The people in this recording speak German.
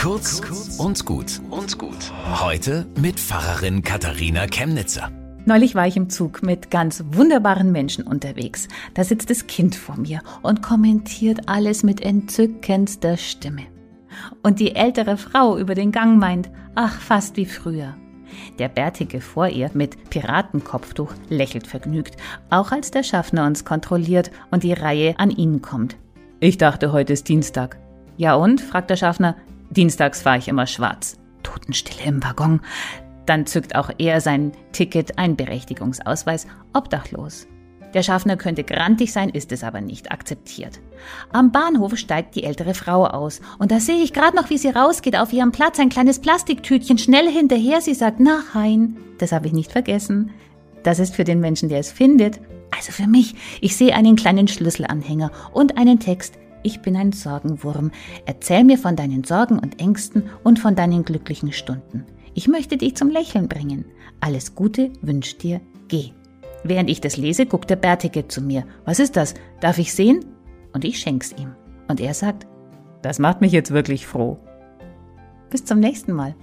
Kurz und gut und gut. Heute mit Pfarrerin Katharina Chemnitzer. Neulich war ich im Zug mit ganz wunderbaren Menschen unterwegs. Da sitzt das Kind vor mir und kommentiert alles mit entzückendster Stimme. Und die ältere Frau über den Gang meint, ach, fast wie früher. Der Bärtige vor ihr mit Piratenkopftuch lächelt vergnügt, auch als der Schaffner uns kontrolliert und die Reihe an ihn kommt. Ich dachte, heute ist Dienstag. Ja und? fragt der Schaffner. Dienstags fahre ich immer schwarz. Totenstille im Waggon. Dann zückt auch er sein Ticket, ein Berechtigungsausweis, obdachlos. Der Schaffner könnte grantig sein, ist es aber nicht akzeptiert. Am Bahnhof steigt die ältere Frau aus und da sehe ich gerade noch, wie sie rausgeht, auf ihrem Platz ein kleines Plastiktütchen, schnell hinterher. Sie sagt, na Hein, das habe ich nicht vergessen. Das ist für den Menschen, der es findet. Also für mich. Ich sehe einen kleinen Schlüsselanhänger und einen Text. Ich bin ein Sorgenwurm. Erzähl mir von deinen Sorgen und Ängsten und von deinen glücklichen Stunden. Ich möchte dich zum Lächeln bringen. Alles Gute wünscht dir, geh. Während ich das lese, guckt der Bärtige zu mir. Was ist das? Darf ich sehen? Und ich schenk's ihm. Und er sagt, das macht mich jetzt wirklich froh. Bis zum nächsten Mal.